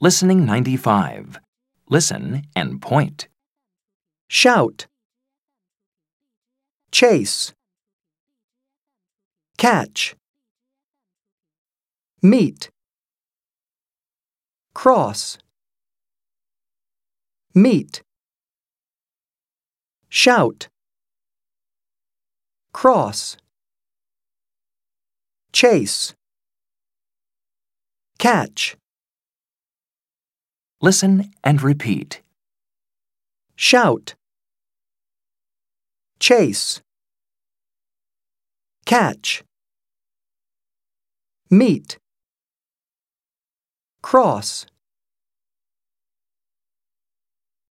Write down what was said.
Listening 95. Listen and point. shout, chase, catch, meet, cross, meet, shout, cross, chase, catch, Listen and repeat. shout, chase, catch, meet, cross,